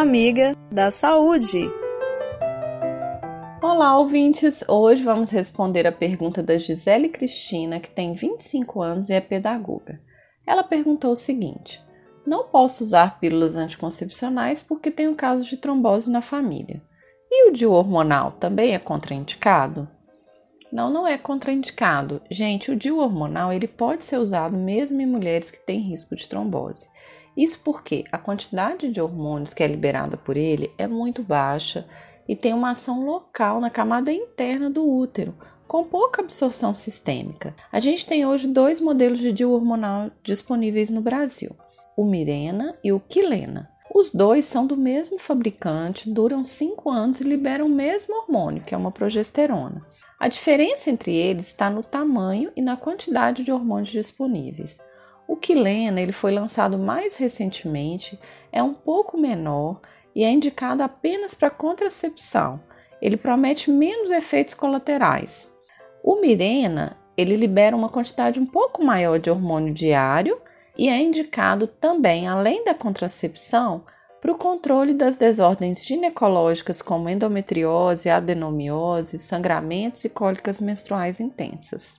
amiga da saúde. Olá, ouvintes! Hoje vamos responder a pergunta da Gisele Cristina, que tem 25 anos e é pedagoga. Ela perguntou o seguinte: Não posso usar pílulas anticoncepcionais porque tenho casos de trombose na família. E o DIU hormonal também é contraindicado? Não, não é contraindicado. Gente, o DIU hormonal ele pode ser usado mesmo em mulheres que têm risco de trombose. Isso porque a quantidade de hormônios que é liberada por ele é muito baixa e tem uma ação local na camada interna do útero, com pouca absorção sistêmica. A gente tem hoje dois modelos de DIU hormonal disponíveis no Brasil: o Mirena e o Quilena. Os dois são do mesmo fabricante, duram 5 anos e liberam o mesmo hormônio, que é uma progesterona. A diferença entre eles está no tamanho e na quantidade de hormônios disponíveis. O Quilena ele foi lançado mais recentemente, é um pouco menor e é indicado apenas para contracepção. Ele promete menos efeitos colaterais. O Mirena ele libera uma quantidade um pouco maior de hormônio diário e é indicado também, além da contracepção, para o controle das desordens ginecológicas como endometriose, adenomiose, sangramentos e cólicas menstruais intensas.